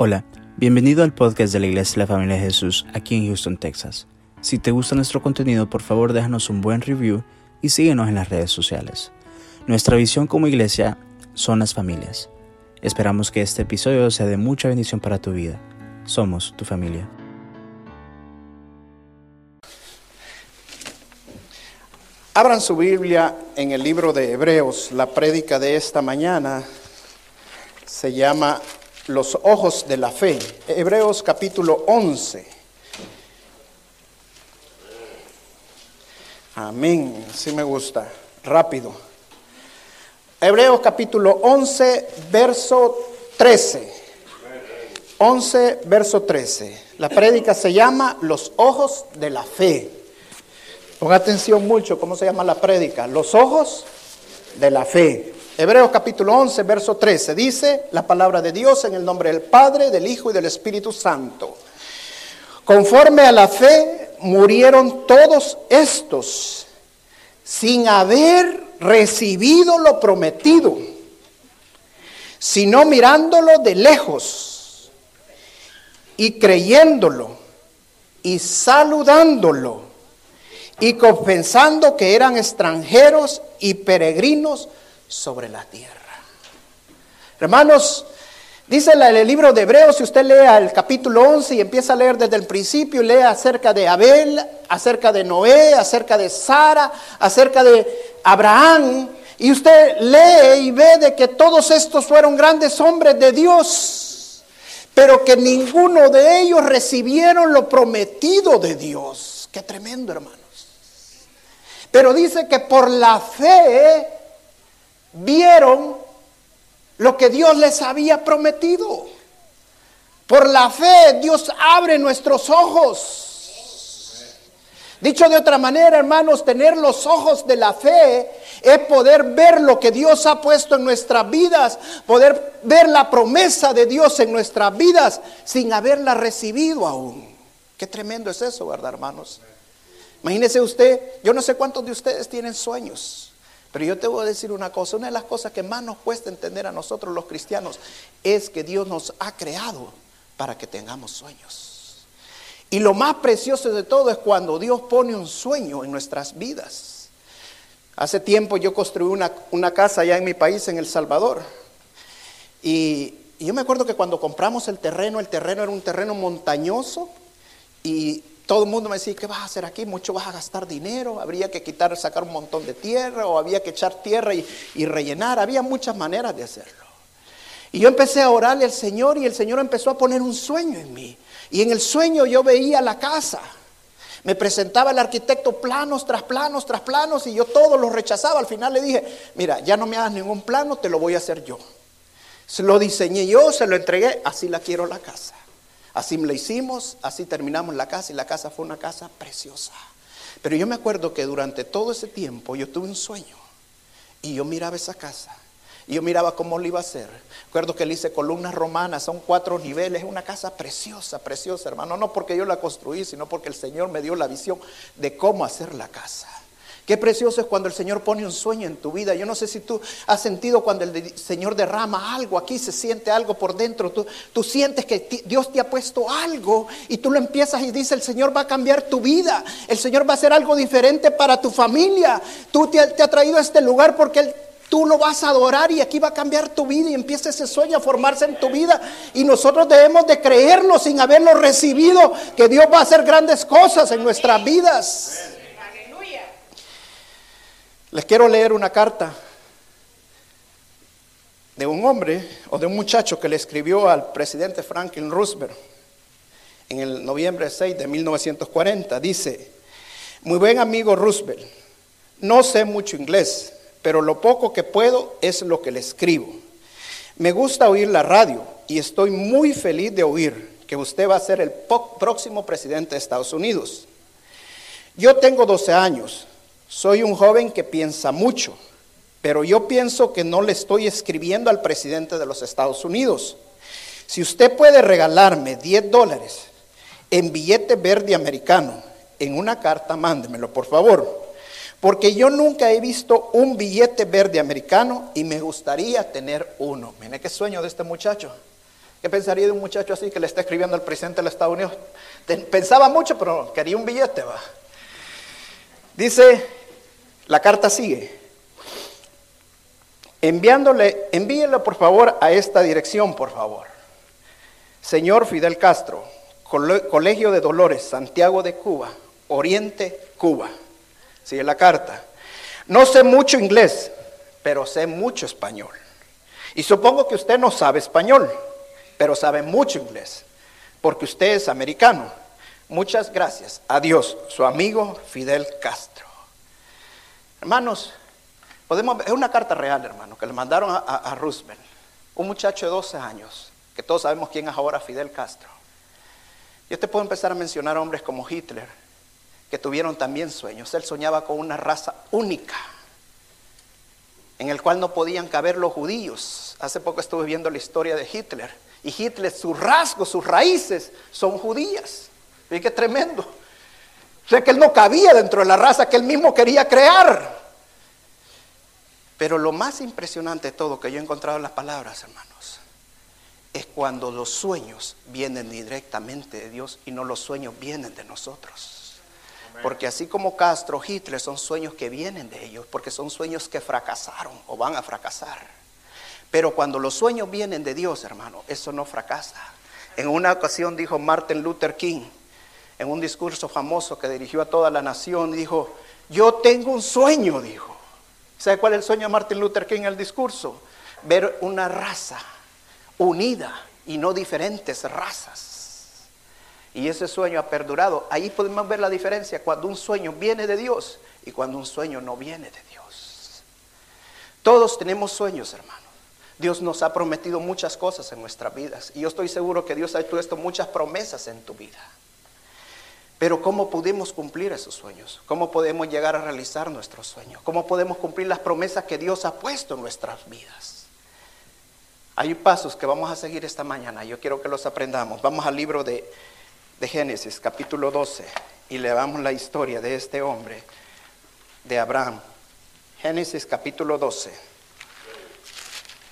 Hola, bienvenido al podcast de la Iglesia de la Familia de Jesús aquí en Houston, Texas. Si te gusta nuestro contenido, por favor déjanos un buen review y síguenos en las redes sociales. Nuestra visión como iglesia son las familias. Esperamos que este episodio sea de mucha bendición para tu vida. Somos tu familia. Abran su Biblia en el libro de Hebreos. La prédica de esta mañana se llama Los ojos de la fe. Hebreos capítulo 11. Amén. Sí me gusta. Rápido. Hebreos capítulo 11, verso 13. 11, verso 13. La prédica se llama Los ojos de la fe. Ponga atención mucho, ¿cómo se llama la prédica? Los ojos de la fe. Hebreos capítulo 11, verso 13. Dice la palabra de Dios en el nombre del Padre, del Hijo y del Espíritu Santo. Conforme a la fe murieron todos estos sin haber recibido lo prometido, sino mirándolo de lejos y creyéndolo y saludándolo y confesando que eran extranjeros y peregrinos sobre la tierra. Hermanos, dice el libro de Hebreos, si usted lea el capítulo 11 y empieza a leer desde el principio, y lee acerca de Abel, acerca de Noé, acerca de Sara, acerca de Abraham, y usted lee y ve de que todos estos fueron grandes hombres de Dios, pero que ninguno de ellos recibieron lo prometido de Dios. Qué tremendo, hermano. Pero dice que por la fe vieron lo que Dios les había prometido. Por la fe Dios abre nuestros ojos. Dicho de otra manera, hermanos, tener los ojos de la fe es poder ver lo que Dios ha puesto en nuestras vidas, poder ver la promesa de Dios en nuestras vidas sin haberla recibido aún. Qué tremendo es eso, ¿verdad, hermanos? Imagínese usted, yo no sé cuántos de ustedes tienen sueños, pero yo te voy a decir una cosa, una de las cosas que más nos cuesta entender a nosotros los cristianos es que Dios nos ha creado para que tengamos sueños. Y lo más precioso de todo es cuando Dios pone un sueño en nuestras vidas. Hace tiempo yo construí una, una casa allá en mi país, en El Salvador. Y, y yo me acuerdo que cuando compramos el terreno, el terreno era un terreno montañoso y todo el mundo me decía, ¿qué vas a hacer aquí? Mucho vas a gastar dinero, habría que quitar, sacar un montón de tierra o había que echar tierra y, rellenar. Había muchas maneras de hacerlo. Y yo empecé a orarle al Señor y el Señor empezó a poner un sueño en mí. Y en el sueño yo veía la casa. Me presentaba el arquitecto planos tras planos tras planos y yo todos los rechazaba. Al final le dije, mira, ya no me hagas ningún plano, te lo voy a hacer yo. Se lo diseñé yo, se lo entregué, así la quiero la casa. Así lo hicimos, así terminamos la casa y la casa fue una casa preciosa. Pero yo me acuerdo que durante todo ese tiempo yo tuve un sueño y yo miraba esa casa y yo miraba cómo lo iba a hacer. Recuerdo que le hice columnas romanas, son cuatro niveles, es una casa preciosa, preciosa, hermano. No porque yo la construí, sino porque el Señor me dio la visión de cómo hacer la casa. Qué precioso es cuando el Señor pone un sueño en tu vida. Yo no sé si tú has sentido cuando el Señor derrama algo, aquí se siente algo por dentro. Tú, tú sientes que Dios te ha puesto algo y tú lo empiezas y dices, el Señor va a cambiar tu vida. El Señor va a hacer algo diferente para tu familia. Tú te, te ha traído a este lugar porque Tú lo vas a adorar y aquí va a cambiar tu vida y empieza ese sueño a formarse en tu vida. Y nosotros debemos de creerlo sin haberlo recibido, que Dios va a hacer grandes cosas en nuestras vidas. Les quiero leer una carta de un hombre o de un muchacho que le escribió al presidente Franklin Roosevelt en el noviembre 6 de 1940. Dice, muy buen amigo Roosevelt, no sé mucho inglés, pero lo poco que puedo es lo que le escribo. Me gusta oír la radio y estoy muy feliz de oír que usted va a ser el próximo presidente de Estados Unidos. Yo tengo 12 años soy un joven que piensa mucho, pero yo pienso que no le estoy escribiendo al presidente de los Estados Unidos. Si usted puede regalarme 10 dólares en billete verde americano, en una carta, mándemelo, por favor. Porque yo nunca he visto un billete verde americano y me gustaría tener uno. Mire qué sueño de este muchacho. ¿Qué pensaría de un muchacho así que le está escribiendo al presidente de los Estados Unidos? Pensaba mucho, pero quería un billete, va. Dice, la carta sigue. Enviándole, envíelo por favor a esta dirección, por favor. Señor Fidel Castro, Colegio de Dolores, Santiago de Cuba, Oriente, Cuba. Sigue la carta. No sé mucho inglés, pero sé mucho español. Y supongo que usted no sabe español, pero sabe mucho inglés, porque usted es americano. Muchas gracias. Adiós, su amigo Fidel Castro. Hermanos, podemos, es una carta real, hermano, que le mandaron a, a Roosevelt, un muchacho de 12 años, que todos sabemos quién es ahora Fidel Castro. Yo te puedo empezar a mencionar hombres como Hitler, que tuvieron también sueños. Él soñaba con una raza única, en el cual no podían caber los judíos. Hace poco estuve viendo la historia de Hitler. Y Hitler, sus rasgos, sus raíces son judías. ¿Y qué tremendo? O sea que él no cabía dentro de la raza que él mismo quería crear. Pero lo más impresionante de todo que yo he encontrado en las palabras, hermanos, es cuando los sueños vienen directamente de Dios y no los sueños vienen de nosotros. Porque así como Castro, Hitler son sueños que vienen de ellos, porque son sueños que fracasaron o van a fracasar. Pero cuando los sueños vienen de Dios, hermano, eso no fracasa. En una ocasión dijo Martin Luther King, en un discurso famoso que dirigió a toda la nación, dijo, yo tengo un sueño, dijo. ¿Sabe cuál es el sueño de Martin Luther King en el discurso? Ver una raza unida y no diferentes razas. Y ese sueño ha perdurado. Ahí podemos ver la diferencia cuando un sueño viene de Dios y cuando un sueño no viene de Dios. Todos tenemos sueños, hermano. Dios nos ha prometido muchas cosas en nuestras vidas. Y yo estoy seguro que Dios ha puesto muchas promesas en tu vida. Pero ¿cómo podemos cumplir esos sueños? ¿Cómo podemos llegar a realizar nuestros sueños? ¿Cómo podemos cumplir las promesas que Dios ha puesto en nuestras vidas? Hay pasos que vamos a seguir esta mañana. Yo quiero que los aprendamos. Vamos al libro de de Génesis capítulo 12 y le damos la historia de este hombre, de Abraham. Génesis capítulo 12.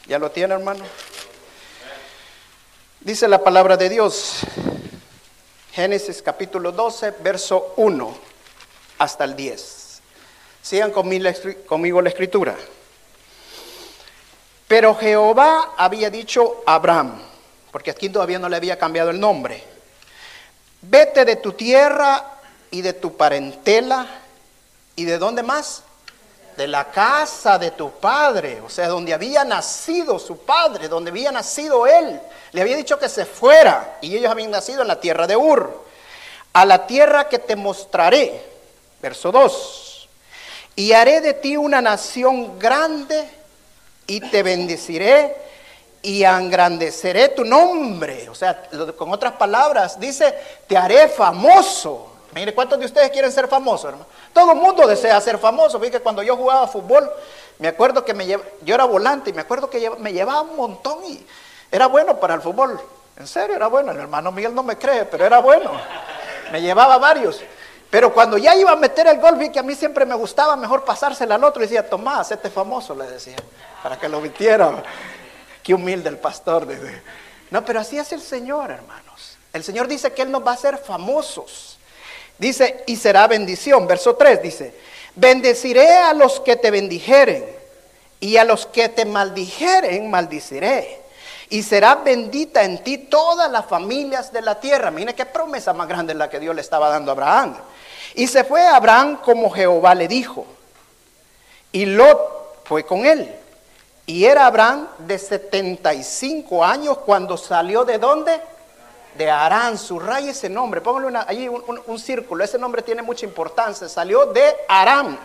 ¿Ya lo tiene, hermano? Dice la palabra de Dios. Génesis capítulo 12, verso 1 hasta el 10. Sigan conmigo la escritura. Pero Jehová había dicho a Abraham, porque aquí todavía no le había cambiado el nombre Vete de tu tierra y de tu parentela y de dónde más? De la casa de tu padre, o sea, donde había nacido su padre, donde había nacido él. Le había dicho que se fuera y ellos habían nacido en la tierra de Ur. A la tierra que te mostraré, verso 2. Y haré de ti una nación grande y te bendeciré y engrandeceré tu nombre. O sea, con otras palabras, dice, te haré famoso. Mire, ¿cuántos de ustedes quieren ser famosos, hermano? Todo el mundo desea ser famoso. Fíjate, cuando yo jugaba fútbol, me acuerdo que me yo era volante y me acuerdo que me llevaba un montón y era bueno para el fútbol. En serio, era bueno. El hermano Miguel no me cree, pero era bueno. Me llevaba varios. Pero cuando ya iba a meter el gol, vi que a mí siempre me gustaba mejor pasársela al otro. Y decía, Tomás, este famoso, le decía, para que lo metiera. Qué humilde el pastor. No, pero así es el Señor, hermanos. El Señor dice que Él nos va a hacer famosos. Dice, y será bendición. Verso 3 dice, bendeciré a los que te bendijeren y a los que te maldijeren, maldiciré. Y será bendita en ti todas las familias de la tierra. Mire qué promesa más grande la que Dios le estaba dando a Abraham. Y se fue a Abraham como Jehová le dijo. Y Lot fue con él. Y era Abraham de 75 años cuando salió de dónde? De Arán. Subraya ese nombre. Póngale allí un, círculo. Ese nombre tiene mucha importancia. Salió de Arán.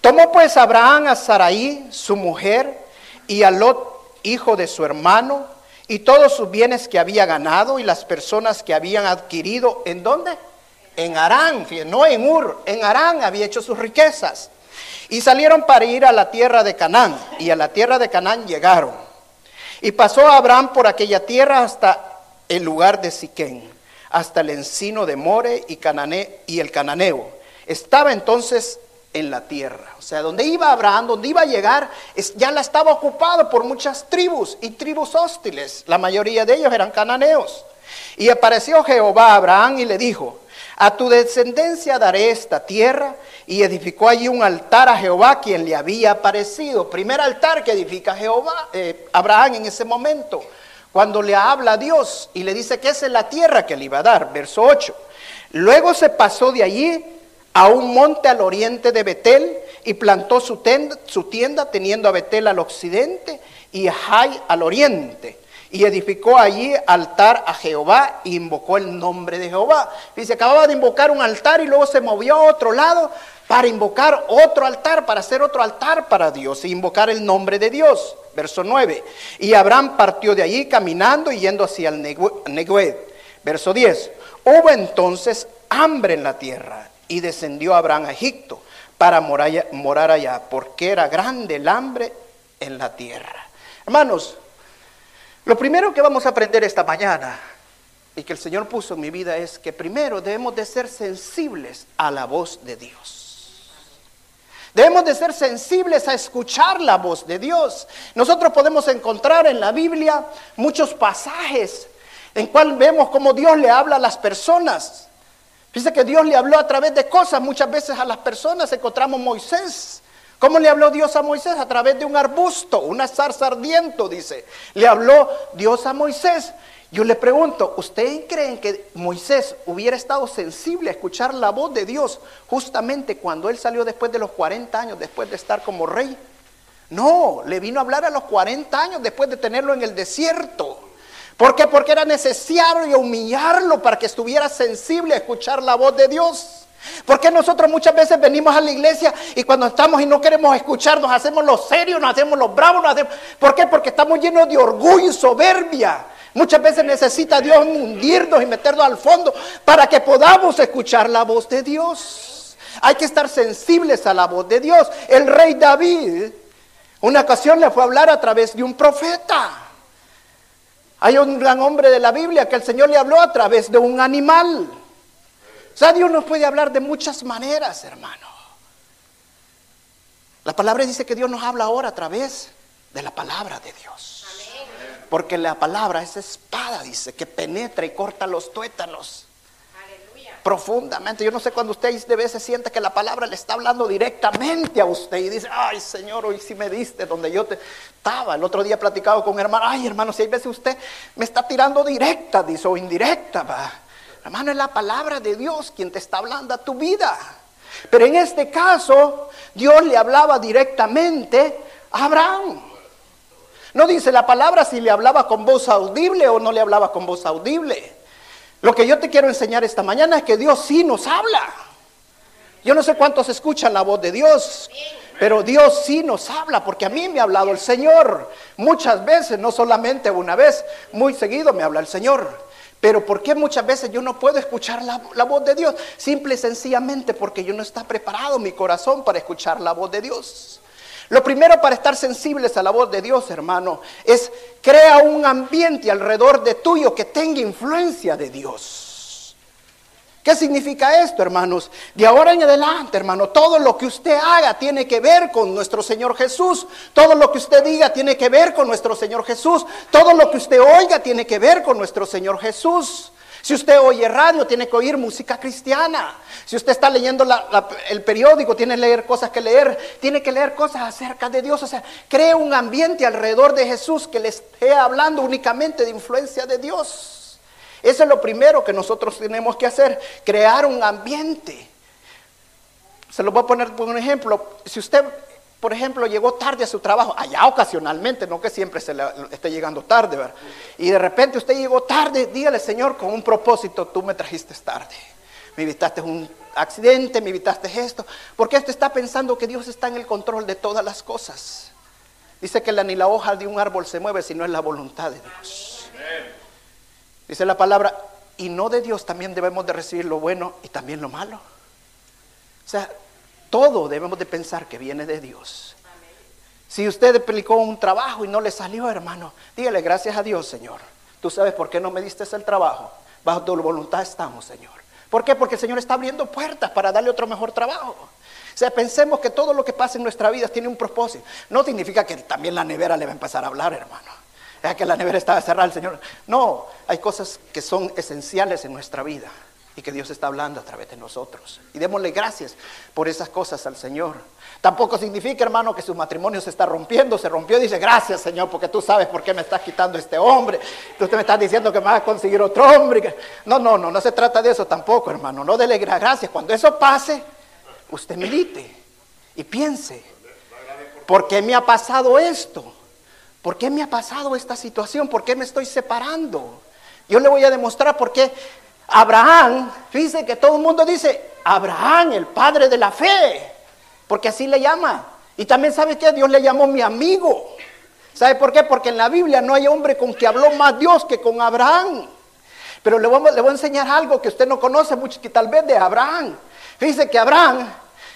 Tomó pues Abraham a Sarai, su mujer, y a Lot, hijo de su hermano, y todos sus bienes que había ganado y las personas que habían adquirido. ¿En dónde? En Arán, no en Ur, en Arán había hecho sus riquezas. Y salieron para ir a la tierra de Canaán. Y a la tierra de Canaán llegaron. Y pasó Abraham por aquella tierra hasta el lugar de Siquén, hasta el encino de More y, y el cananeo. Estaba entonces en la tierra. O sea, donde iba Abraham, donde iba a llegar, ya la estaba ocupado por muchas tribus y tribus hostiles. La mayoría de ellos eran cananeos. Y apareció Jehová a Abraham y le dijo, a tu descendencia daré esta tierra. Y edificó allí un altar a Jehová, quien le había aparecido. Primer altar que edifica Jehová, eh, Abraham en ese momento, cuando le habla a Dios y le dice que esa es la tierra que le iba a dar. Verso 8. Luego se pasó de allí a un monte al oriente de Betel y plantó su tienda, teniendo a Betel al occidente y a Jai al oriente. Y edificó allí altar a Jehová e invocó el nombre de Jehová. Dice, acababa de invocar un altar y luego se movió a otro lado para invocar otro altar, para hacer otro altar para Dios e invocar el nombre de Dios. Verso 9. Y Abraham partió de allí caminando y yendo hacia el Negued. Verso 10. Hubo entonces hambre en la tierra y descendió Abraham a Egipto para morar allá, porque era grande el hambre en la tierra. Hermanos, lo primero que vamos a aprender esta mañana y que el Señor puso en mi vida es que primero debemos de ser sensibles a la voz de Dios. Debemos de ser sensibles a escuchar la voz de Dios. Nosotros podemos encontrar en la Biblia muchos pasajes en cual vemos cómo Dios le habla a las personas. Dice que Dios le habló a través de cosas. Muchas veces a las personas encontramos Moisés. ¿Cómo le habló Dios a Moisés? A través de un arbusto, una zarza ardiente, dice. Le habló Dios a Moisés. Yo le pregunto, ¿ustedes creen que Moisés hubiera estado sensible a escuchar la voz de Dios justamente cuando él salió después de los 40 años, después de estar como rey? No, le vino a hablar a los 40 años después de tenerlo en el desierto. ¿Por qué? Porque era necesario humillarlo para que estuviera sensible a escuchar la voz de Dios. Porque nosotros muchas veces venimos a la iglesia y cuando estamos y no queremos escuchar, nos hacemos los serios, nos hacemos los bravos, nos hacemos... ¿Por qué? Porque estamos llenos de orgullo y soberbia. Muchas veces necesita Dios hundirnos y meternos al fondo para que podamos escuchar la voz de Dios. Hay que estar sensibles a la voz de Dios. El rey David, una ocasión le fue a hablar a través de un profeta. Hay un gran hombre de la Biblia que el Señor le habló a través de un animal. O sea, Dios nos puede hablar de muchas maneras, hermano. La palabra dice que Dios nos habla ahora a través de la palabra de Dios. Porque la palabra es espada, dice, que penetra y corta los tuétanos profundamente. Yo no sé cuando usted de veces siente que la palabra le está hablando directamente a usted y dice, ay Señor, hoy sí me diste donde yo te estaba. El otro día platicado con un hermano, ay hermano, si hay veces usted me está tirando directa, dice, o indirecta, va. Hermano, es la palabra de Dios quien te está hablando a tu vida. Pero en este caso, Dios le hablaba directamente a Abraham. No dice la palabra si le hablaba con voz audible o no le hablaba con voz audible. Lo que yo te quiero enseñar esta mañana es que Dios sí nos habla. Yo no sé cuántos escuchan la voz de Dios, pero Dios sí nos habla, porque a mí me ha hablado el Señor muchas veces, no solamente una vez, muy seguido me habla el Señor. Pero ¿por qué muchas veces yo no puedo escuchar la, la, voz de Dios? Simple y sencillamente porque yo no está preparado mi corazón para escuchar la voz de Dios. Lo primero para estar sensibles a la voz de Dios, hermano, es crea un ambiente alrededor de tuyo que tenga influencia de Dios. ¿Qué significa esto, hermanos? De ahora en adelante, hermano, todo lo que usted haga tiene que ver con nuestro Señor Jesús. Todo lo que usted diga tiene que ver con nuestro Señor Jesús. Todo lo que usted oiga tiene que ver con nuestro Señor Jesús. Si usted oye radio, tiene que oír música cristiana. Si usted está leyendo el periódico, tiene que leer cosas que leer. Tiene que leer cosas acerca de Dios. O sea, cree un ambiente alrededor de Jesús que le esté hablando únicamente de influencia de Dios. Eso es lo primero que nosotros tenemos que hacer, crear un ambiente. Se lo voy a poner por un ejemplo. Si usted por ejemplo, llegó tarde a su trabajo, allá ocasionalmente, no que siempre se le esté llegando tarde, ¿verdad? Y de repente usted llegó tarde, dígale, Señor, con un propósito, tú me trajiste tarde. Me evitaste un accidente, me evitaste esto, porque usted está pensando que Dios está en el control de todas las cosas. Dice que ni la hoja de un árbol se mueve si no es la voluntad de Dios. Dice la palabra, y no de Dios también debemos de recibir lo bueno y también lo malo. O sea, todo debemos de pensar que viene de Dios. Si usted aplicó un trabajo y no le salió, hermano, dígale gracias a Dios, Señor. Tú sabes por qué no me diste el trabajo. Bajo tu voluntad estamos, Señor. ¿Por qué? Porque el Señor está abriendo puertas para darle otro mejor trabajo. sea, pensemos que todo lo que pasa en nuestra vida tiene un propósito. No significa que también la nevera le va a empezar a hablar, hermano. Es que la nevera estaba cerrada, el Señor. No, hay cosas que son esenciales en nuestra vida y que Dios está hablando a través de nosotros. Y démosle gracias por esas cosas al Señor. Tampoco significa, hermano, que su matrimonio se está rompiendo, se rompió y dice, gracias Señor, porque tú sabes por qué me estás quitando este hombre. Tú me estás diciendo que me vas a conseguir otro hombre. No, no, no, no se trata de eso tampoco, hermano. No dele gracias. Cuando eso pase, usted medite y piense, ¿por qué me ha pasado esto? ¿Por qué me ha pasado esta situación? ¿Por qué me estoy separando? Yo le voy a demostrar por qué Abraham, fíjese que todo el mundo dice, Abraham, el padre de la fe, porque así le llama. Y también sabe que Dios le llamó mi amigo. ¿Sabe por qué? Porque en la Biblia no hay hombre con que habló más Dios que con Abraham. Pero le voy, a enseñar algo que usted no conoce mucho, que tal vez de Abraham. Fíjese que Abraham,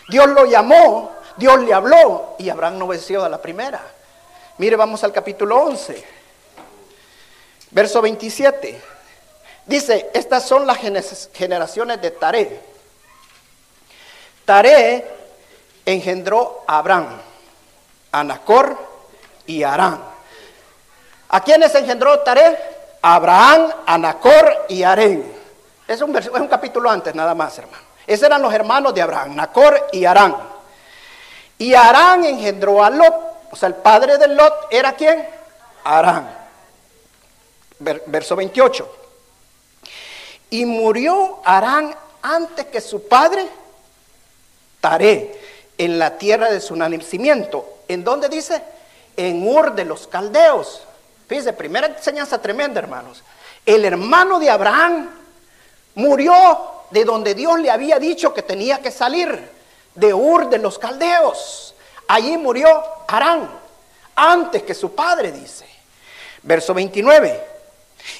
Dios lo llamó, Dios le habló y Abraham no obedeció a la primera. Mire, vamos al capítulo 11, verso 27. Dice, estas son las generaciones de Taré. Taré engendró a Abraham, a Nacor y Arán. ¿A quiénes engendró Taré? Abraham, a Nacor y Arén. Es un, es un capítulo antes nada más, hermano. Esos eran los hermanos de Abraham, Nacor y Arán. Y Arán engendró a Lot. O sea, el padre de Lot era quién? Arán. Verso 28. Y murió Arán antes que su padre, Taré, en la tierra de su nacimiento. ¿En dónde dice? En Ur de los Caldeos. Fíjense, primera enseñanza tremenda, hermanos. El hermano de Abraham murió de donde Dios le había dicho que tenía que salir, de Ur de los Caldeos. Allí murió Arán, antes que su padre, dice. Verso 29.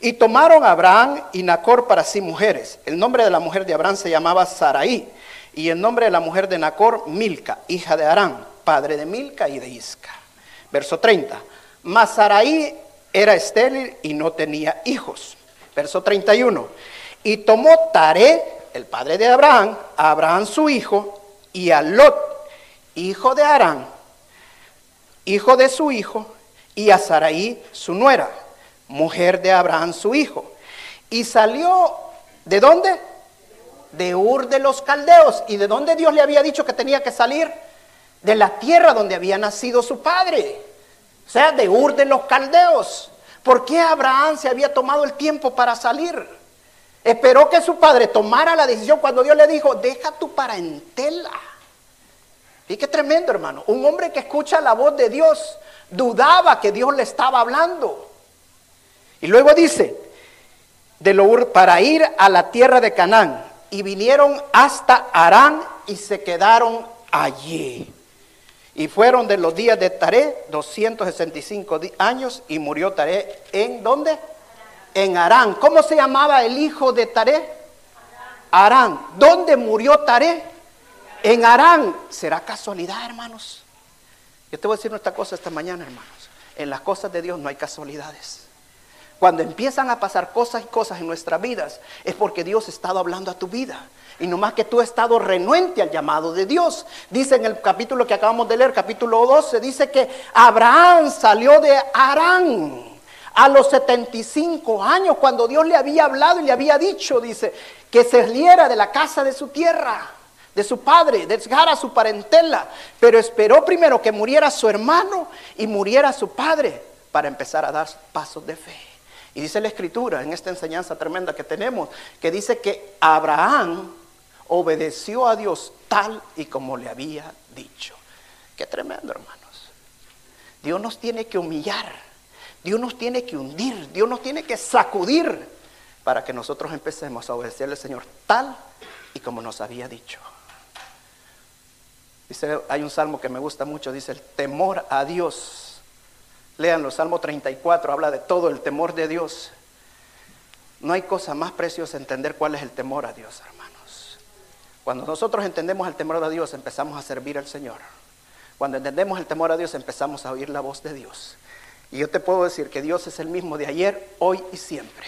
Y tomaron a Abraham y Nacor para sí mujeres. El nombre de la mujer de Abraham se llamaba Saraí. Y el nombre de la mujer de Nacor, Milca, hija de Arán, padre de Milca y de Isca. Verso 30. Mas Saraí era estéril y no tenía hijos. Verso 31. Y tomó Taré, el padre de Abraham, a Abraham su hijo, y a Lot, hijo de Arán, hijo de su hijo, y a Saraí su nuera mujer de Abraham su hijo. Y salió, ¿de dónde? De Ur de los Caldeos. ¿Y de dónde Dios le había dicho que tenía que salir? De la tierra donde había nacido su padre. O sea, de Ur de los Caldeos. ¿Por qué Abraham se había tomado el tiempo para salir? Esperó que su padre tomara la decisión cuando Dios le dijo, deja tu parentela. Y qué tremendo, hermano. Un hombre que escucha la voz de Dios dudaba que Dios le estaba hablando. Y luego dice, de lo, para ir a la tierra de Canaán. Y vinieron hasta Arán y se quedaron allí. Y fueron de los días de Taré 265 años y murió Taré en dónde? En Arán. ¿Cómo se llamaba el hijo de Taré? Arán. ¿Dónde murió Taré? En Arán. ¿Será casualidad, hermanos? Yo te voy a decir esta cosa esta mañana, hermanos. En las cosas de Dios no hay casualidades. Cuando empiezan a pasar cosas y cosas en nuestras vidas, es porque Dios ha estado hablando a tu vida. Y no más que tú has estado renuente al llamado de Dios. Dice en el capítulo que acabamos de leer, capítulo 12, dice que Abraham salió de Arán a los 75 años, cuando Dios le había hablado y le había dicho, dice, que se saliera de la casa de su tierra, de su padre, a su parentela. Pero esperó primero que muriera su hermano y muriera su padre para empezar a dar pasos de fe. Y dice la escritura en esta enseñanza tremenda que tenemos, que dice que Abraham obedeció a Dios tal y como le había dicho. Qué tremendo, hermanos. Dios nos tiene que humillar, Dios nos tiene que hundir, Dios nos tiene que sacudir para que nosotros empecemos a obedecerle al Señor tal y como nos había dicho. Dice, hay un salmo que me gusta mucho, dice el temor a Dios Lean los Salmo 34, habla de todo el temor de Dios. No hay cosa más preciosa entender cuál es el temor a Dios, hermanos. Cuando nosotros entendemos el temor a Dios, empezamos a servir al Señor. Cuando entendemos el temor a Dios, empezamos a oír la voz de Dios. Y yo te puedo decir que Dios es el mismo de ayer, hoy y siempre.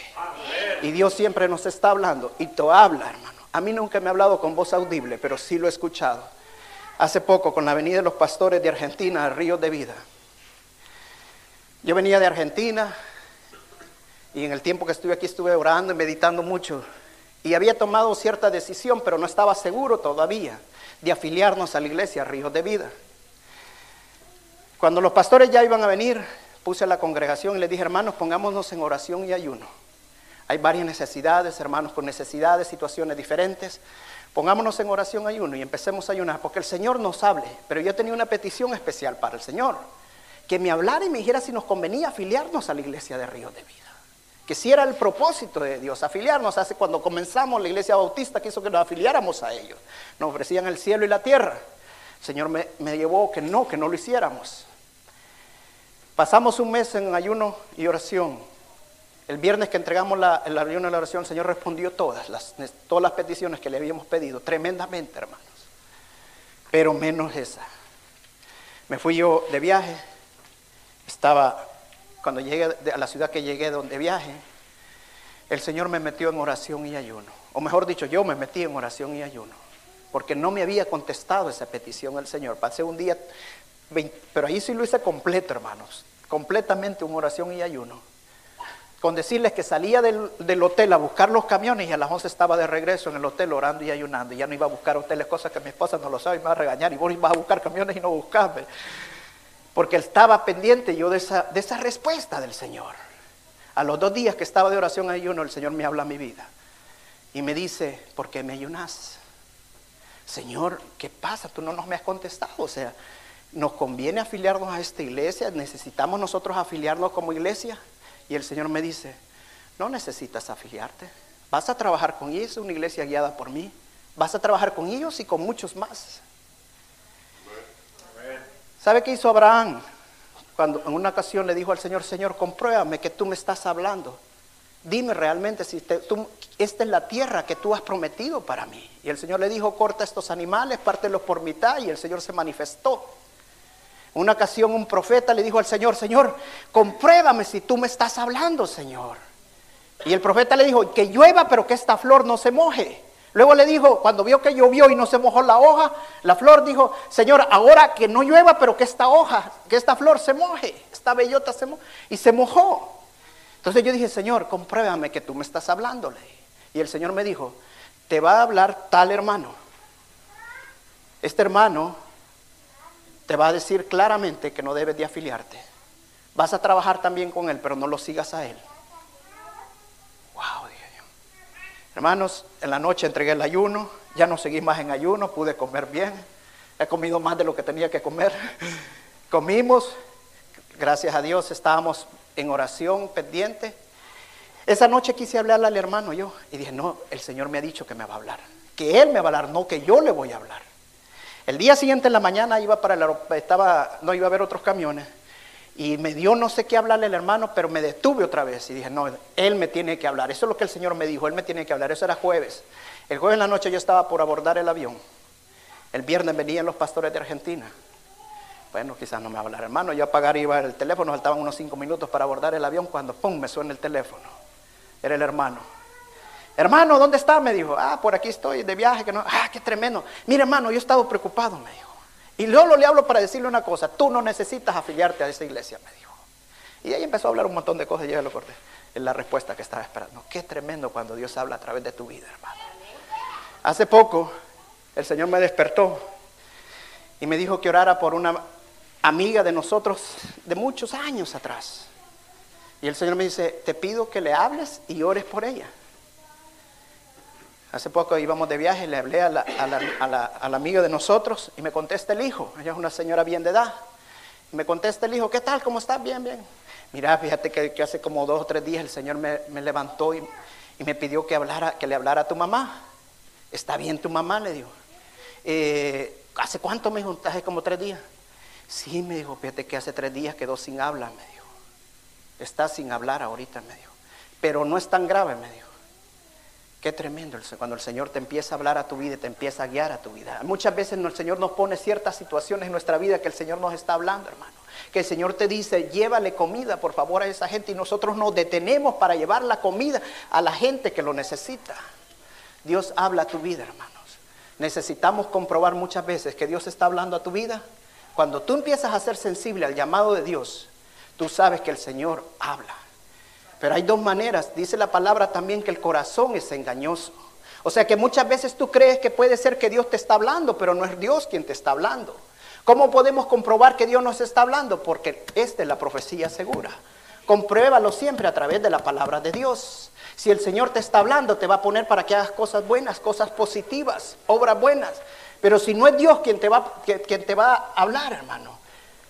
Y Dios siempre nos está hablando y te habla, hermano. A mí nunca me ha hablado con voz audible, pero sí lo he escuchado. Hace poco con la venida de los pastores de Argentina Ríos de Vida. Yo venía de Argentina y en el tiempo que estuve aquí estuve orando y meditando mucho y había tomado cierta decisión, pero no estaba seguro todavía de afiliarnos a la iglesia Ríos de Vida. Cuando los pastores ya iban a venir, puse a la congregación y les dije, hermanos, pongámonos en oración y ayuno. Hay varias necesidades, hermanos con necesidades, situaciones diferentes. Pongámonos en oración ayuno y empecemos a ayunar, porque el Señor nos hable. Pero yo tenía una petición especial para el Señor, que me hablara y me dijera si nos convenía afiliarnos a la iglesia de Río de Vida. Que si era el propósito de Dios, afiliarnos. Hace cuando comenzamos la iglesia bautista, quiso que nos afiliáramos a ellos. Nos ofrecían el cielo y la tierra. El Señor me llevó que no, que no lo hiciéramos. Pasamos un mes en ayuno y oración. El viernes que entregamos la, ayuno y la oración, el Señor respondió todas las, todas las peticiones que le habíamos pedido, tremendamente, hermanos. Pero menos esa. Me fui yo de viaje, estaba, cuando llegué a la ciudad que llegué donde viaje, el Señor me metió en oración y ayuno. O mejor dicho, yo me metí en oración y ayuno. Porque no me había contestado esa petición el Señor. Pasé un día, pero ahí sí lo hice completo, hermanos. Completamente una oración y ayuno con decirles que salía del, hotel a buscar los camiones y a las 11 estaba de regreso en el hotel orando y ayunando. Y ya no iba a buscar hoteles, cosas que mi esposa no lo sabe y me va a regañar. Y vos ibas a buscar camiones y no buscarme. Porque estaba pendiente yo de esa, de esa respuesta del Señor. A los dos días que estaba de oración ayuno, el Señor me habla a mi vida. Y me dice, ¿por qué me ayunas? Señor, ¿qué pasa? Tú no nos me has contestado. O sea, ¿nos conviene afiliarnos a esta iglesia? ¿Necesitamos nosotros afiliarnos como iglesia? Y el Señor me dice, no necesitas afiliarte. Vas a trabajar con ellos, una iglesia guiada por mí. Vas a trabajar con ellos y con muchos más. ¿Sabe qué hizo Abraham? Cuando en una ocasión le dijo al Señor, Señor, compruébame que tú me estás hablando. Dime realmente si esta es la tierra que tú has prometido para mí. Y el Señor le dijo, corta estos animales, pártelos por mitad. Y el Señor se manifestó. Una ocasión un profeta le dijo al Señor, Señor, compruébame si tú me estás hablando, Señor. Y el profeta le dijo, que llueva, pero que esta flor no se moje. Luego le dijo, cuando vio que llovió y no se mojó la hoja, la flor dijo, Señor, ahora que no llueva, pero que esta hoja, que esta flor se moje, esta bellota se moje. Y se mojó. Entonces yo dije, Señor, compruébame que tú me estás hablándole. Y el Señor me dijo, te va a hablar tal hermano. Este hermano te va a decir claramente que no debes de afiliarte. Vas a trabajar también con él, pero no lo sigas a él. Wow, dije yo. Hermanos, en la noche entregué el ayuno, ya no seguí más en ayuno, pude comer bien. He comido más de lo que tenía que comer. Comimos, gracias a Dios estábamos en oración pendiente. Esa noche quise hablarle al hermano yo y dije, no, el Señor me ha dicho que me va a hablar. Que Él me va a hablar, no que yo le voy a hablar. El día siguiente en la mañana iba para el estaba, no iba a haber otros camiones. Y me dio no sé qué hablarle al hermano, pero me detuve otra vez y dije, no, él me tiene que hablar. Eso es lo que el Señor me dijo, él me tiene que hablar. Eso era jueves. El jueves en la noche yo estaba por abordar el avión. El viernes venían los pastores de Argentina. Bueno, quizás no me hablar, hermano. Yo a pagar iba el teléfono, faltaban unos cinco minutos para abordar el avión cuando, ¡pum!, me suena el teléfono. Era el hermano. Hermano, ¿dónde está? Me dijo, ah, por aquí estoy de viaje. Que no. Ah, qué tremendo. Mira, hermano, yo he estado preocupado, me dijo. Y luego le hablo para decirle una cosa, tú no necesitas afiliarte a esa iglesia, me dijo. Y ahí empezó a hablar un montón de cosas y ya lo corté. Es la respuesta que estaba esperando. Qué tremendo cuando Dios habla a través de tu vida, hermano. Hace poco el Señor me despertó y me dijo que orara por una amiga de nosotros de muchos años atrás. Y el Señor me dice, te pido que le hables y ores por ella. Hace poco íbamos de viaje, le hablé a la, a, amiga de nosotros y me contesta el hijo. Ella es una señora bien de edad. me contesta el hijo, ¿qué tal? ¿Cómo estás? Bien, bien. Mira, fíjate que, hace como dos o tres días el Señor me, levantó y, me pidió que, hablara, que le hablara a tu mamá. ¿Está bien tu mamá? Le dijo. Eh, ¿Hace cuánto me dijo? Hace como tres días. Sí, me dijo, fíjate que hace tres días quedó sin habla, me dijo. Está sin hablar ahorita, me dijo. Pero no es tan grave, me dijo. Qué tremendo cuando el Señor te empieza a hablar a tu vida y te empieza a guiar a tu vida. Muchas veces el Señor nos pone ciertas situaciones en nuestra vida que el Señor nos está hablando, hermano. Que el Señor te dice, llévale comida por favor a esa gente y nosotros nos detenemos para llevar la comida a la gente que lo necesita. Dios habla a tu vida, hermanos. necesitamos comprobar muchas veces que Dios está hablando a tu vida. Cuando tú empiezas a ser sensible al llamado de Dios, tú sabes que el Señor habla. Pero hay dos maneras. Dice la palabra también que el corazón es engañoso. O sea que muchas veces tú crees que puede ser que Dios te está hablando, pero no es Dios quien te está hablando. ¿Cómo podemos comprobar que Dios nos está hablando? Porque esta es la profecía segura. Compruébalo siempre a través de la palabra de Dios. Si el Señor te está hablando, te va a poner para que hagas cosas buenas, cosas positivas, obras buenas. Pero si no es Dios quien te va, quien te va a hablar, hermano,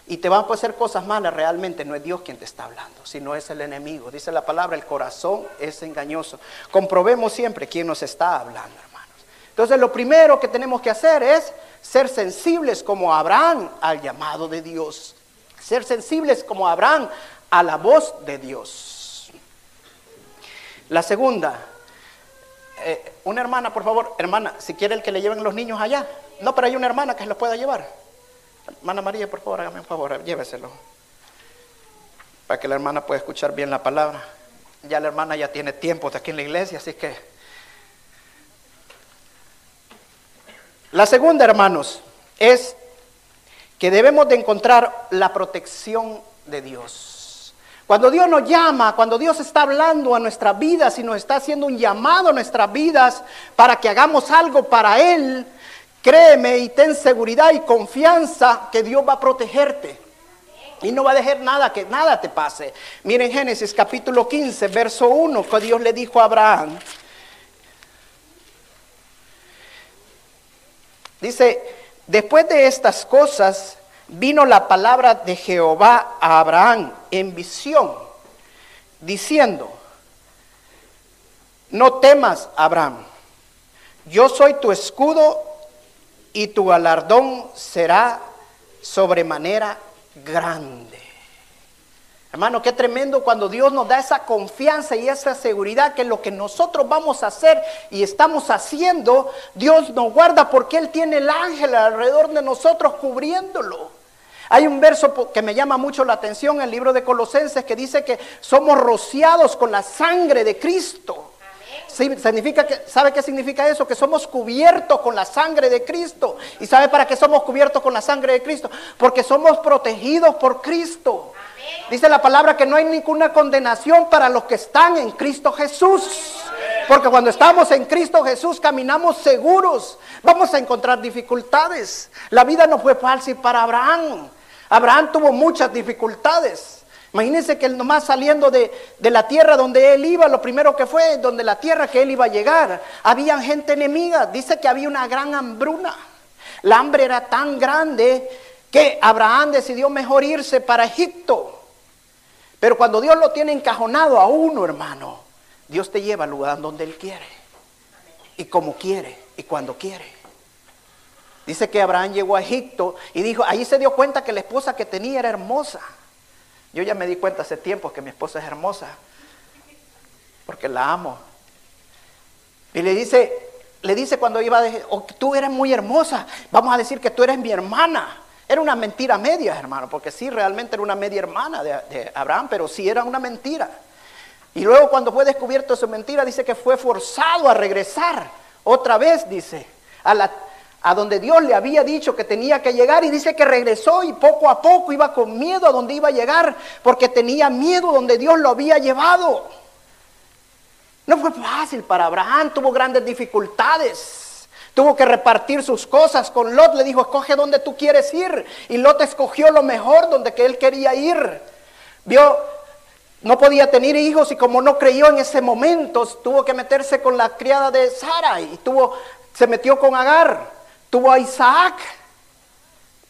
y te va a hacer cosas malas, realmente no es Dios quien te está hablando, sino es el enemigo. Dice la palabra, el corazón es engañoso. Comprobemos siempre quién nos está hablando, hermanos. Entonces lo primero que tenemos que hacer es ser sensibles como Abraham al llamado de Dios. Ser sensibles como Abraham a la voz de Dios. La segunda, eh, una hermana, por favor, hermana, si quiere el que le lleven los niños allá. No, pero hay una hermana que se los pueda llevar. Hermana María, por favor, hágame un favor, lléveselo. Para que la hermana pueda escuchar bien la palabra. Ya la hermana ya tiene tiempo de aquí en la iglesia, así que... La segunda, hermanos, es que debemos de encontrar la protección de Dios. Cuando Dios nos llama, cuando Dios está hablando a nuestras vidas y nos está haciendo un llamado a nuestras vidas para que hagamos algo para Él, créeme y ten seguridad y confianza que Dios va a protegerte. Y no va a dejar nada que nada te pase. Miren Génesis capítulo 15, verso 1, que Dios le dijo a Abraham. Dice, después de estas cosas, vino la palabra de Jehová a Abraham en visión, diciendo, no temas, Abraham, yo soy tu escudo y tu galardón será sobremanera grande. Hermano, qué tremendo cuando Dios nos da esa confianza y esa seguridad que lo que nosotros vamos a hacer y estamos haciendo, Dios nos guarda porque Él tiene el ángel alrededor de nosotros cubriéndolo. Hay un verso que me llama mucho la atención en el libro de Colosenses que dice que somos rociados con la sangre de Cristo. Significa que, ¿Sabe qué significa eso? Que somos cubiertos con la sangre de Cristo. ¿Y sabe para qué somos cubiertos con la sangre de Cristo? Porque somos protegidos por Cristo. Dice la palabra que no hay ninguna condenación para los que están en Cristo Jesús. Porque cuando estamos en Cristo Jesús caminamos seguros. Vamos a encontrar dificultades. La vida no fue fácil para Abraham. Abraham tuvo muchas dificultades. Imagínense que él nomás saliendo de, la tierra donde él iba, lo primero que fue, donde la tierra que él iba a llegar, había gente enemiga. Dice que había una gran hambruna. La hambre era tan grande que Abraham decidió mejor irse para Egipto. Pero cuando Dios lo tiene encajonado a uno, hermano, Dios te lleva al lugar donde Él quiere. Y como quiere y cuando quiere. Dice que Abraham llegó a Egipto y dijo, ahí se dio cuenta que la esposa que tenía era hermosa. Yo ya me di cuenta hace tiempo que mi esposa es hermosa, porque la amo. Y le dice, le dice cuando iba a decir, oh, tú eres muy hermosa, vamos a decir que tú eres mi hermana. Era una mentira media, hermano, porque sí, realmente era una media hermana de, de Abraham, pero sí era una mentira. Y luego cuando fue descubierto su mentira, dice que fue forzado a regresar otra vez, dice, a la a donde Dios le había dicho que tenía que llegar y dice que regresó y poco a poco iba con miedo a donde iba a llegar porque tenía miedo donde Dios lo había llevado. No fue fácil para Abraham, tuvo grandes dificultades. Tuvo que repartir sus cosas con Lot, le dijo, escoge donde tú quieres ir. Y Lot escogió lo mejor donde que él quería ir. Vio, no podía tener hijos y como no creyó en ese momento, tuvo que meterse con la criada de Sara y tuvo, se metió con Agar. Tuvo a Isaac,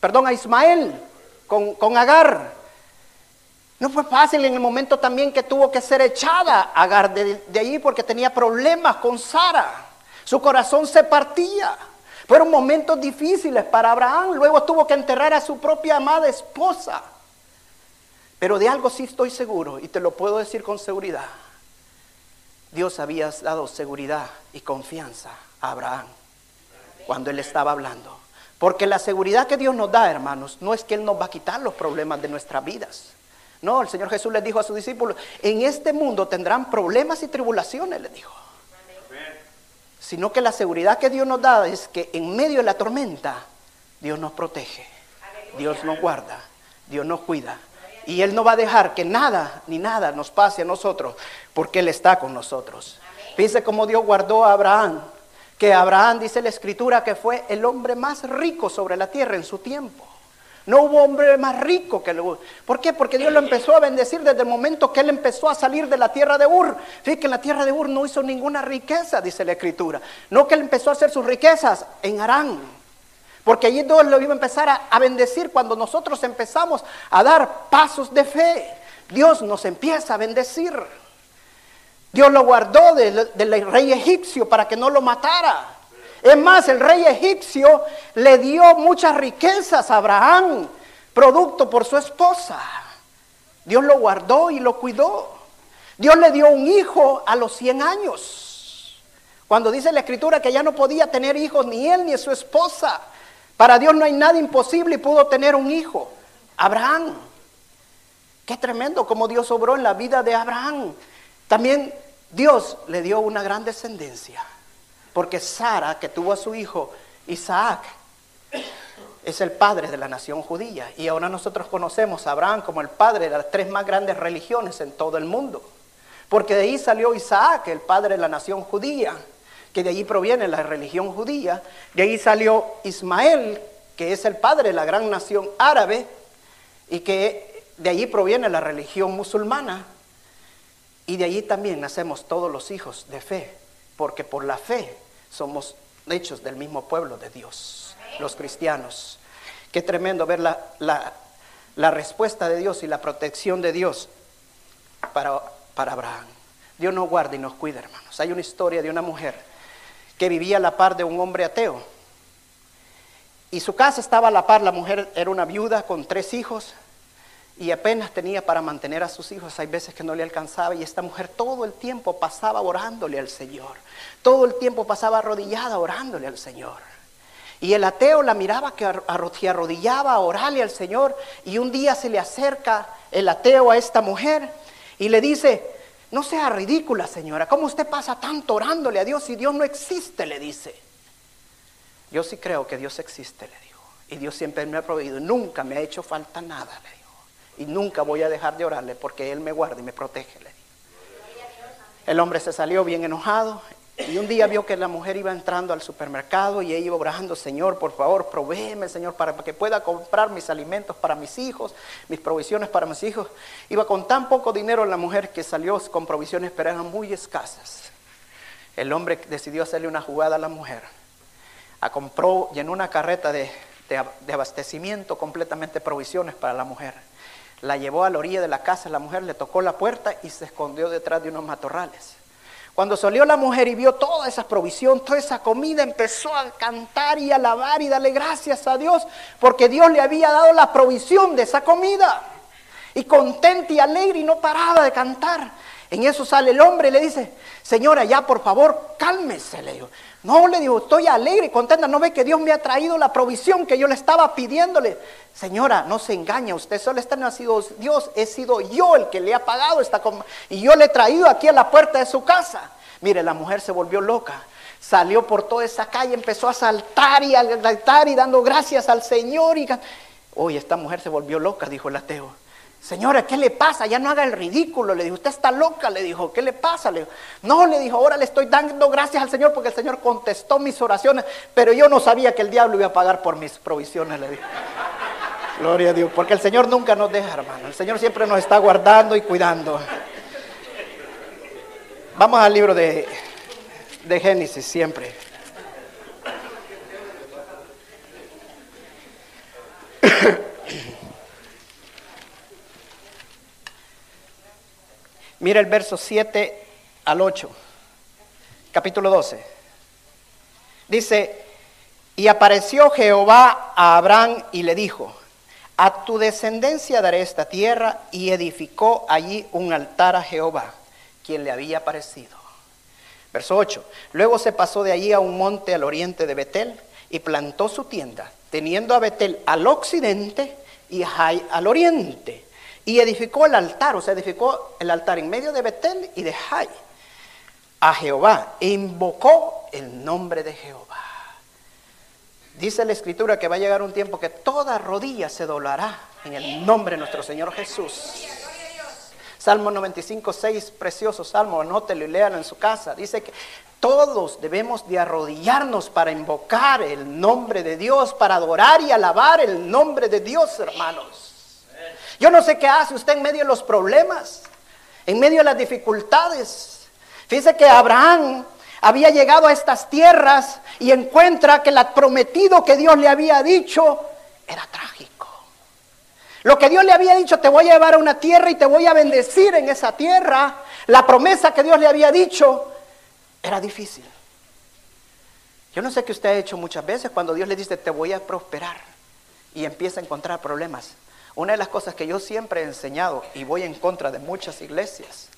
perdón, a Ismael con, con Agar. No fue fácil en el momento también que tuvo que ser echada Agar de, de allí porque tenía problemas con Sara. Su corazón se partía. Fueron momentos difíciles para Abraham. Luego tuvo que enterrar a su propia amada esposa. Pero de algo sí estoy seguro y te lo puedo decir con seguridad. Dios había dado seguridad y confianza a Abraham cuando Él estaba hablando. Porque la seguridad que Dios nos da, hermanos, no es que Él nos va a quitar los problemas de nuestras vidas. No, el Señor Jesús les dijo a sus discípulos, en este mundo tendrán problemas y tribulaciones, les dijo. sino que la seguridad que Dios nos da es que en medio de la tormenta, Dios nos protege, Dios nos guarda, Dios nos cuida. Y Él no va a dejar que nada ni nada nos pase a nosotros, porque Él está con nosotros. Fíjese cómo Dios guardó a Abraham, que Abraham dice la escritura que fue el hombre más rico sobre la tierra en su tiempo. No hubo hombre más rico que él. ¿Por qué? Porque Dios lo empezó a bendecir desde el momento que él empezó a salir de la tierra de Ur. Fíjate que en la tierra de Ur no hizo ninguna riqueza, dice la escritura. No que él empezó a hacer sus riquezas en Arán. Porque allí Dios lo iba a empezar a, bendecir cuando nosotros empezamos a dar pasos de fe. Dios nos empieza a bendecir. Dios lo guardó del rey egipcio para que no lo matara. Es más, el rey egipcio le dio muchas riquezas a Abraham, producto por su esposa. Dios lo guardó y lo cuidó. Dios le dio un hijo a los 100 años. Cuando dice la escritura que ya no podía tener hijos ni él ni su esposa. Para Dios no hay nada imposible y pudo tener un hijo. Abraham. Qué tremendo como Dios obró en la vida de Abraham. También Dios le dio una gran descendencia. Porque Sara, que tuvo a su hijo Isaac, es el padre de la nación judía. Y ahora nosotros conocemos a Abraham como el padre de las tres más grandes religiones en todo el mundo. Porque de ahí salió Isaac, el padre de la nación judía, que de allí proviene la religión judía. De ahí salió Ismael, que es el padre de la gran nación árabe, y que de allí proviene la religión musulmana. Y de allí también nacemos todos los hijos de fe, porque por la fe somos hechos del mismo pueblo de Dios, los cristianos. Qué tremendo ver la, la, respuesta de Dios y la protección de Dios para, para Abraham. Dios nos guarda y nos cuida, hermanos. Hay una historia de una mujer que vivía a la par de un hombre ateo. Y su casa estaba a la par, la mujer era una viuda con tres hijos y apenas tenía para mantener a sus hijos. Hay veces que no le alcanzaba y esta mujer todo el tiempo pasaba orándole al Señor. Todo el tiempo pasaba arrodillada orándole al Señor. Y el ateo la miraba que arrodillaba a orarle al Señor y un día se le acerca el ateo a esta mujer y le dice, no sea ridícula señora, ¿cómo usted pasa tanto orándole a Dios si Dios no existe? Le dice. Yo sí creo que Dios existe, le dijo. Y Dios siempre me ha proveído, nunca me ha hecho falta nada, le y nunca voy a dejar de orarle porque Él me guarda y me protege. El hombre se salió bien enojado y un día vio que la mujer iba entrando al supermercado y ella iba orando, Señor, por favor, provéeme, Señor, para que pueda comprar mis alimentos para mis hijos, mis provisiones para mis hijos. Iba con tan poco dinero la mujer que salió con provisiones, pero eran muy escasas. El hombre decidió hacerle una jugada a la mujer. A compró, llenó una carreta de, de abastecimiento, completamente provisiones para la mujer la llevó a la orilla de la casa, la mujer le tocó la puerta y se escondió detrás de unos matorrales. Cuando salió la mujer y vio toda esa provisión, toda esa comida, empezó a cantar y alabar y darle gracias a Dios, porque Dios le había dado la provisión de esa comida. Y contenta y alegre y no paraba de cantar. En eso sale el hombre y le dice, señora, ya por favor, cálmese, le digo. No, le digo, estoy alegre y contenta, no ve que Dios me ha traído la provisión que yo le estaba pidiéndole. Señora, no se engaña, usted solo está nacido Dios, he sido yo el que le ha pagado esta y yo le he traído aquí a la puerta de su casa. Mire, la mujer se volvió loca, salió por toda esa calle, empezó a saltar y a saltar y dando gracias al Señor. Y... Oye, esta mujer se volvió loca, dijo el ateo. Señora, ¿qué le pasa? Ya no haga el ridículo. Le dijo, usted está loca. Le dijo, ¿qué le pasa? Le no, le dijo, ahora le estoy dando gracias al Señor porque el Señor contestó mis oraciones, pero yo no sabía que el diablo iba a pagar por mis provisiones, le dijo. Gloria a Dios, porque el Señor nunca nos deja, hermano. El Señor siempre nos está guardando y cuidando. Vamos al libro de, de Génesis siempre. Mira el verso 7 al 8, capítulo 12. Dice, y apareció Jehová a Abraham y le dijo, a tu descendencia daré esta tierra y edificó allí un altar a Jehová, quien le había aparecido. Verso 8. Luego se pasó de allí a un monte al oriente de Betel y plantó su tienda, teniendo a Betel al occidente y Jai al oriente. Y edificó el altar, o sea, edificó el altar en medio de Betel y de Jai a Jehová. E invocó el nombre de Jehová. Dice la escritura que va a llegar un tiempo que toda rodilla se doblará en el nombre de nuestro Señor Jesús. Salmo 95, 6, precioso salmo, anótelo y léalo en su casa. Dice que todos debemos de arrodillarnos para invocar el nombre de Dios, para adorar y alabar el nombre de Dios, hermanos. Yo no sé qué hace usted en medio de los problemas, en medio de las dificultades. Fíjese que Abraham había llegado a estas tierras y encuentra que el prometido que Dios le había dicho era trágico. Lo que Dios le había dicho, te voy a llevar a una tierra y te voy a bendecir en esa tierra, la promesa que Dios le había dicho, era difícil. Yo no sé qué usted ha hecho muchas veces cuando Dios le dice, te voy a prosperar y empieza a encontrar problemas. Una de las cosas que yo siempre he enseñado y voy en contra de muchas iglesias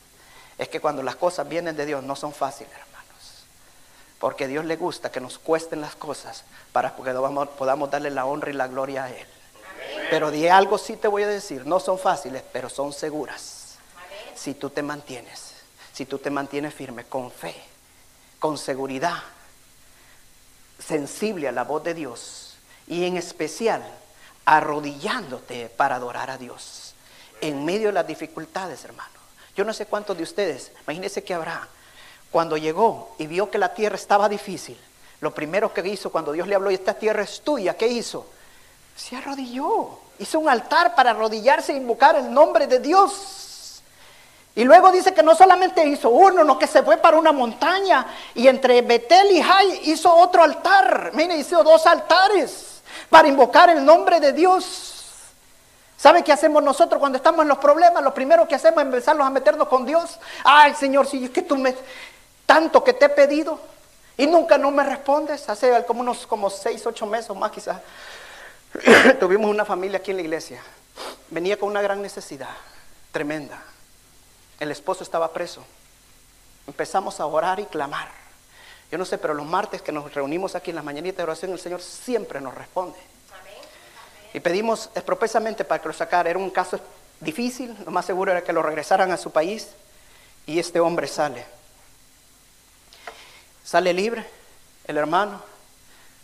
es que cuando las cosas vienen de Dios no son fáciles, hermanos. Porque Dios le gusta que nos cuesten las cosas para que podamos darle la honra y la gloria a Él. Pero de algo sí te voy a decir, no son fáciles, pero son seguras. Si tú te mantienes, si tú te mantienes firme, con fe con seguridad, sensible a la voz de Dios y en especial arrodillándote para adorar a Dios en medio de las dificultades, hermano. Yo no sé cuántos de ustedes, imagínense que Abraham, cuando llegó y vio que la tierra estaba difícil, lo primero que hizo cuando Dios le habló, esta tierra es tuya, ¿qué hizo? Se arrodilló, hizo un altar para arrodillarse e invocar el nombre de Dios. Y luego dice que no solamente hizo uno, no que se fue para una montaña y entre Betel y Jai hizo otro altar. Mire, hizo dos altares para invocar el nombre de Dios. ¿Sabe qué hacemos nosotros cuando estamos en los problemas? Lo primero que hacemos es empezarnos a meternos con Dios. Ay, Señor, si es que tú me tanto que te he pedido y nunca no me respondes. Hace como unos como seis, ocho meses o más quizás. Tuvimos una familia aquí en la iglesia. Venía con una gran necesidad, tremenda. El esposo estaba preso. Empezamos a orar y clamar. Yo no sé, pero los martes que nos reunimos aquí en la mañanita de oración, el Señor siempre nos responde. Y pedimos expresamente para que lo sacara. Era un caso difícil, lo más seguro era que lo regresaran a su país. Y este hombre sale. Sale libre, el hermano.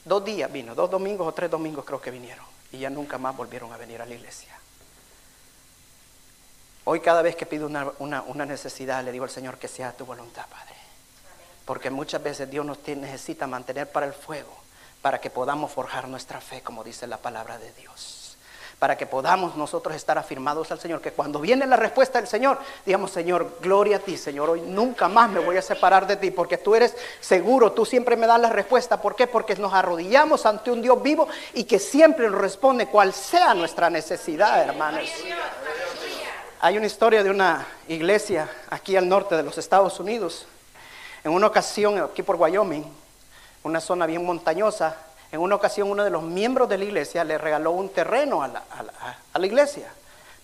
Dos días vino, dos domingos o tres domingos creo que vinieron. Y ya nunca más volvieron a venir a la iglesia. Hoy cada vez que pido una, necesidad, le digo al Señor que sea tu voluntad, Padre. Porque muchas veces Dios nos necesita mantener para el fuego, para que podamos forjar nuestra fe, como dice la palabra de Dios. Para que podamos nosotros estar afirmados al Señor, que cuando viene la respuesta del Señor, digamos, Señor, gloria a ti, Señor, hoy nunca más me voy a separar de ti, porque tú eres seguro, tú siempre me das la respuesta. ¿Por qué? Porque nos arrodillamos ante un Dios vivo y que siempre nos responde cual sea nuestra necesidad, hermanos. Hay una historia de una iglesia aquí al norte de los Estados Unidos. En una ocasión, aquí por Wyoming, una zona bien montañosa, en una ocasión uno de los miembros de la iglesia le regaló un terreno a la, iglesia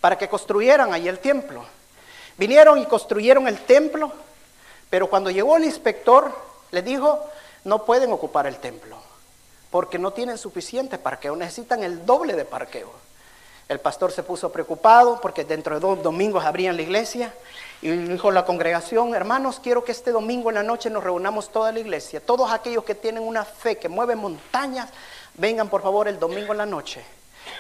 para que construyeran ahí el templo. Vinieron y construyeron el templo, pero cuando llegó el inspector, le dijo, no pueden ocupar el templo, porque no tienen suficiente parqueo, necesitan el doble de parqueo. El pastor se puso preocupado porque dentro de dos domingos abrían la iglesia y dijo la congregación, hermanos, quiero que este domingo en la noche nos reunamos toda la iglesia. Todos aquellos que tienen una fe que mueve montañas, vengan por favor el domingo en la noche.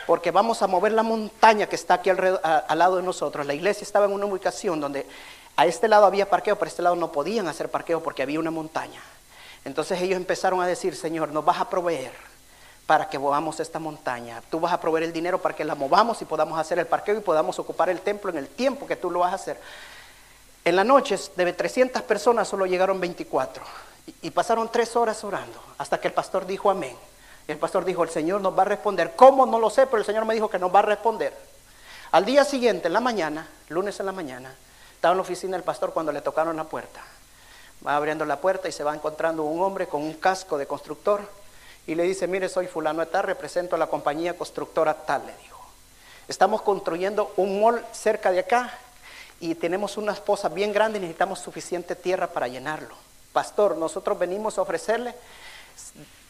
Porque vamos a mover la montaña que está aquí al, al lado de nosotros. La iglesia estaba en una ubicación donde a este lado había parqueo, pero a este lado no podían hacer parqueo porque había una montaña. Entonces ellos empezaron a decir, Señor, nos vas a proveer para que movamos esta montaña. Tú vas a proveer el dinero para que la movamos y podamos hacer el parqueo y podamos ocupar el templo en el tiempo que tú lo vas a hacer. En la noche de 300 personas solo llegaron 24 y, pasaron tres horas orando hasta que el pastor dijo amén. El pastor dijo, el Señor nos va a responder. ¿Cómo? No lo sé, pero el Señor me dijo que nos va a responder. Al día siguiente, en la mañana, lunes en la mañana, estaba en la oficina del pastor cuando le tocaron la puerta. Va abriendo la puerta y se va encontrando un hombre con un casco de constructor y le dice, mire, soy fulano de represento a la compañía constructora tal, le dijo. Estamos construyendo un mall cerca de acá y tenemos una esposa bien grande y necesitamos suficiente tierra para llenarlo. Pastor, nosotros venimos a ofrecerle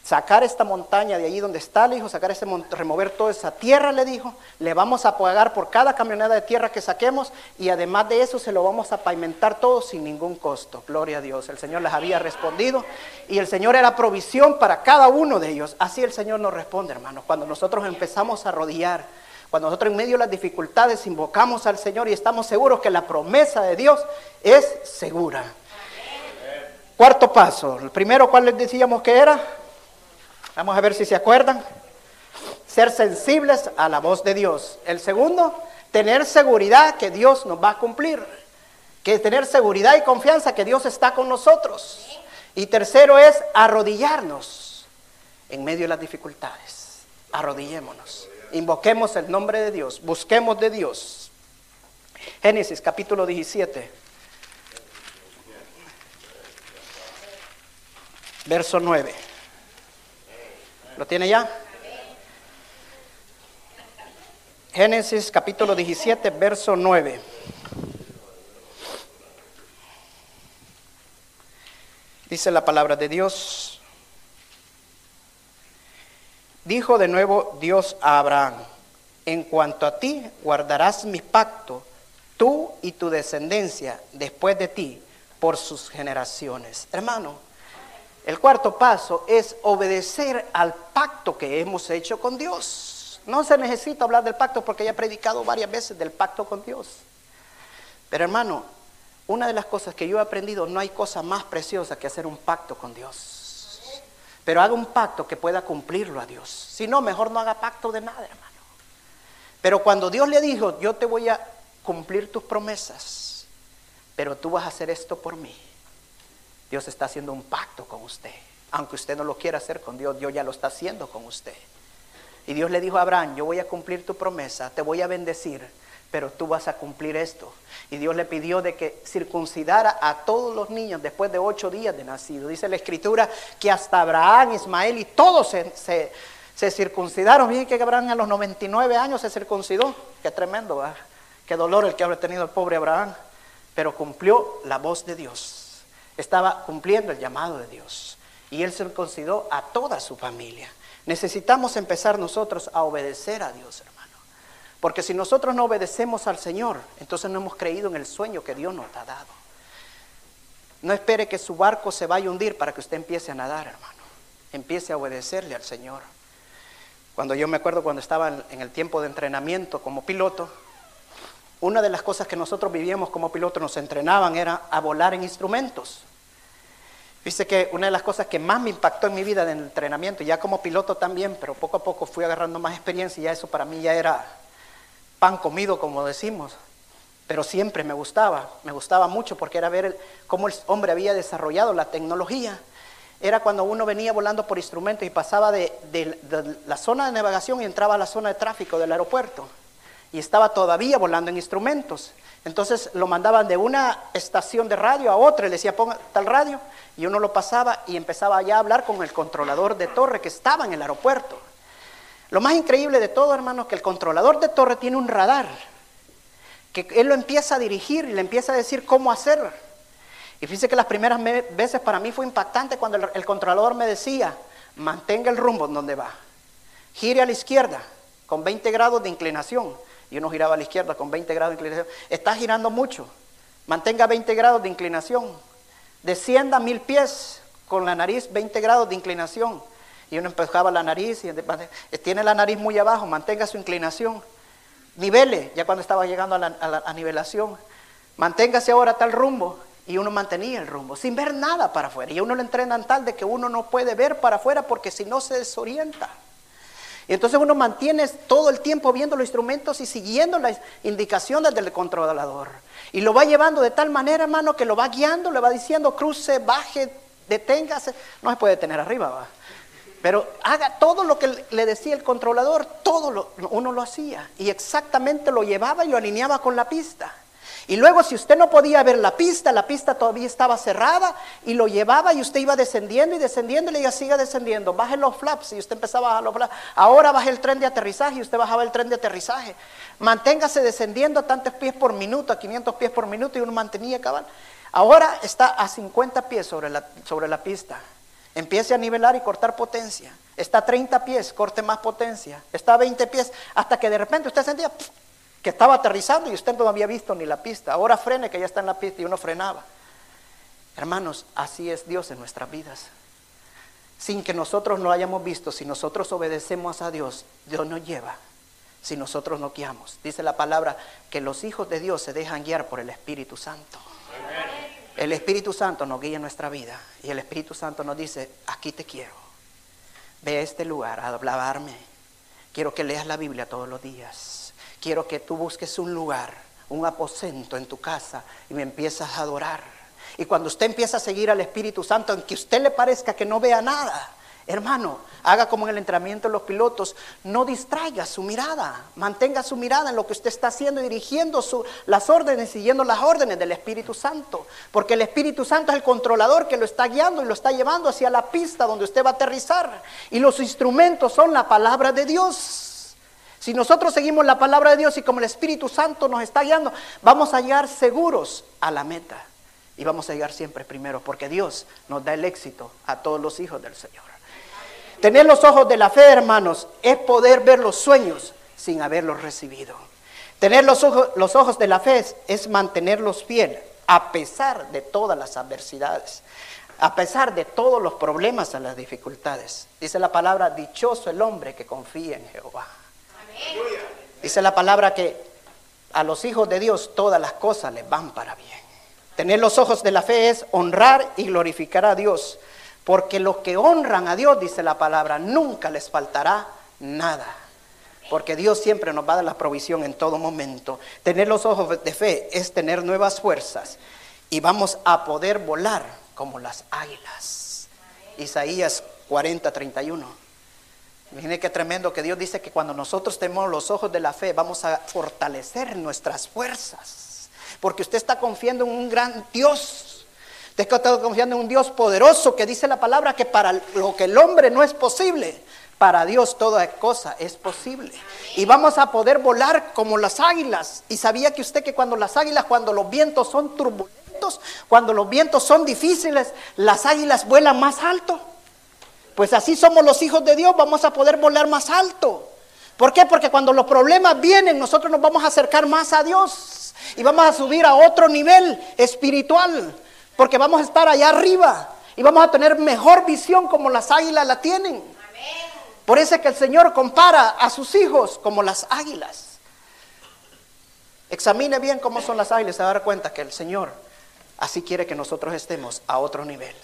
sacar esta montaña de allí donde está, le dijo, sacar ese remover toda esa tierra, le dijo, le vamos a pagar por cada camioneta de tierra que saquemos y además de eso se lo vamos a pavimentar todo sin ningún costo. Gloria a Dios. El Señor les había respondido y el Señor era provisión para cada uno de ellos. Así el Señor nos responde, hermanos, cuando nosotros empezamos a arrodillar, cuando nosotros en medio de las dificultades invocamos al Señor y estamos seguros que la promesa de Dios es segura. Cuarto paso, el primero, ¿cuál les decíamos que era? Vamos a ver si se acuerdan. Ser sensibles a la voz de Dios. El segundo, tener seguridad que Dios nos va a cumplir. Que tener seguridad y confianza que Dios está con nosotros. Y tercero es arrodillarnos en medio de las dificultades. Arrodillémonos. Invoquemos el nombre de Dios. Busquemos de Dios. Génesis capítulo 17. Verso 9. ¿Lo tiene ya? Génesis capítulo 17, verso 9. Dice la palabra de Dios. Dijo de nuevo Dios a Abraham, en cuanto a ti guardarás mi pacto, tú y tu descendencia después de ti, por sus generaciones. Hermano, el cuarto paso es obedecer al pacto que hemos hecho con Dios. No se necesita hablar del pacto porque ya he predicado varias veces del pacto con Dios. Pero hermano, una de las cosas que yo he aprendido, no hay cosa más preciosa que hacer un pacto con Dios. Pero haga un pacto que pueda cumplirlo a Dios. Si no, mejor no haga pacto de nada, hermano. Pero cuando Dios le dijo, yo te voy a cumplir tus promesas, pero tú vas a hacer esto por mí Dios está haciendo un pacto con usted. Aunque usted no lo quiera hacer con Dios, Dios ya lo está haciendo con usted. Y Dios le dijo a Abraham, yo voy a cumplir tu promesa, te voy a bendecir, pero tú vas a cumplir esto. Y Dios le pidió de que circuncidara a todos los niños después de ocho días de nacido. Dice la escritura que hasta Abraham, Ismael y todos se, circuncidaron. Bien que Abraham a los 99 años se circuncidó. Qué tremendo, qué dolor el que habrá tenido el pobre Abraham. Pero cumplió la voz de Dios estaba cumpliendo el llamado de Dios. Y él se consideró a toda su familia. Necesitamos empezar nosotros a obedecer a Dios. Porque si nosotros no obedecemos al Señor, entonces no hemos creído en el sueño que Dios nos ha dado. No espere que su barco se vaya a hundir para que usted empiece a nadar, hermano. Empiece a obedecerle al Señor. Cuando yo me acuerdo cuando estaba en el tiempo de entrenamiento como piloto, una de las cosas que nosotros vivíamos como pilotos, nos entrenaban, era a volar en instrumentos. Dice que una de las cosas que más me impactó en mi vida de entrenamiento, ya como piloto también, pero poco a poco fui agarrando más experiencia y ya eso para mí ya era pan comido, como decimos. Pero siempre me gustaba, me gustaba mucho porque era ver cómo el hombre había desarrollado la tecnología. Era cuando uno venía volando por instrumentos y pasaba de, de la zona de navegación y entraba a la zona de tráfico del aeropuerto y estaba todavía volando en instrumentos. Entonces lo mandaban de una estación de radio a otra, le decía ponga tal radio, y uno lo pasaba y empezaba ya a hablar con el controlador de torre que estaba en el aeropuerto. Lo más increíble de todo, hermano, que el controlador de torre tiene un radar, que él lo empieza a dirigir y le empieza a decir cómo hacer. Y fíjese que las primeras veces para mí fue impactante cuando el, el controlador me decía, mantenga el rumbo en donde va, gire a la izquierda con 20 grados de inclinación y uno giraba a la izquierda con 20 grados de inclinación. Está girando mucho. Mantenga 20 grados de inclinación. Descienda mil pies con la nariz 20 grados de inclinación. Y uno empujaba la nariz y tiene la nariz muy abajo, mantenga su inclinación. Nivele, ya cuando estaba llegando a la, nivelación. Manténgase ahora tal rumbo. Y uno mantenía el rumbo, sin ver nada para afuera. Y uno lo entrenan tal de que uno no puede ver para afuera porque si no se desorienta. Y entonces uno mantiene todo el tiempo viendo los instrumentos y siguiendo las indicaciones del controlador. Y lo va llevando de tal manera, hermano, que lo va guiando, le va diciendo cruce, baje, deténgase. No se puede tener arriba, va. Pero haga todo lo que le decía el controlador, todo lo, uno lo hacía. Y exactamente lo llevaba y lo alineaba con la pista. Y luego si usted no podía ver la pista, la pista todavía estaba cerrada y lo llevaba y usted iba descendiendo y descendiendo y le decía, siga descendiendo, baje los flaps y usted empezaba a bajar los flaps. Ahora baje el tren de aterrizaje y usted bajaba el tren de aterrizaje. Manténgase descendiendo a tantos pies por minuto, a 500 pies por minuto y uno mantenía cabal. Ahora está a 50 pies sobre la, sobre la pista. Empiece a nivelar y cortar potencia. Está a 30 pies, corte más potencia. Está a 20 pies, hasta que de repente usted sentía que estaba aterrizando y usted no había visto ni la pista. Ahora frene que ya está en la pista y uno frenaba. Hermanos, así es Dios en nuestras vidas. Sin que nosotros lo hayamos visto, si nosotros obedecemos a Dios, Dios nos lleva. Si nosotros no guiamos. Dice la palabra que los hijos de Dios se dejan guiar por el Espíritu Santo. El Espíritu Santo nos guía en nuestra vida y el Espíritu Santo nos dice, aquí te quiero. Ve a este lugar a hablarme. Quiero que leas la Biblia todos los días. Quiero que tú busques un lugar, un aposento en tu casa y me empiezas a adorar. Y cuando usted empieza a seguir al Espíritu Santo, en que usted le parezca que no vea nada, Hermano, haga como en el entrenamiento de los pilotos, no distraiga su mirada, mantenga su mirada en lo que usted está haciendo dirigiendo las órdenes, siguiendo las órdenes del Espíritu Santo, porque el Espíritu Santo es el controlador que lo está guiando y lo está llevando hacia la pista donde usted va a aterrizar. Y los instrumentos son la palabra de Dios. Si nosotros seguimos la palabra de Dios y como el Espíritu Santo nos está guiando, vamos a llegar seguros a la meta. Y vamos a llegar siempre primero, porque Dios nos da el éxito a todos los hijos del Señor. Tener los ojos de la fe, hermanos, es poder ver los sueños sin haberlos recibido. Tener los ojos, los ojos de la fe es, mantenerlos fiel a pesar de todas las adversidades, a pesar de todos los problemas, a las dificultades. Dice la palabra, dichoso el hombre que confía en Jehová. Dice la palabra que a los hijos de Dios todas las cosas les van para bien. Tener los ojos de la fe es honrar y glorificar a Dios porque los que honran a Dios, dice la palabra, nunca les faltará nada. Porque Dios siempre nos va a dar la provisión en todo momento. Tener los ojos de fe es tener nuevas fuerzas. Y vamos a poder volar como las águilas. Isaías 40, 31. Imagínense qué tremendo que Dios dice que cuando nosotros tenemos los ojos de la fe vamos a fortalecer nuestras fuerzas. Porque usted está confiando en un gran Dios Usted está confiando en un Dios poderoso que dice la palabra que para lo que el hombre no es posible, para Dios toda cosa es posible. Y vamos a poder volar como las águilas. Y sabía que usted que cuando las águilas, cuando los vientos son turbulentos, cuando los vientos son difíciles, las águilas vuelan más alto. Pues así somos los hijos de Dios, vamos a poder volar más alto. ¿Por qué? Porque cuando los problemas vienen, nosotros nos vamos a acercar más a Dios y vamos a subir a otro nivel espiritual. Porque vamos a estar allá arriba y vamos a tener mejor visión como las águilas la tienen. Por eso es que el Señor compara a sus hijos como las águilas. Examine bien cómo son las águilas, se va a dar cuenta que el Señor así quiere que nosotros estemos a otro nivel.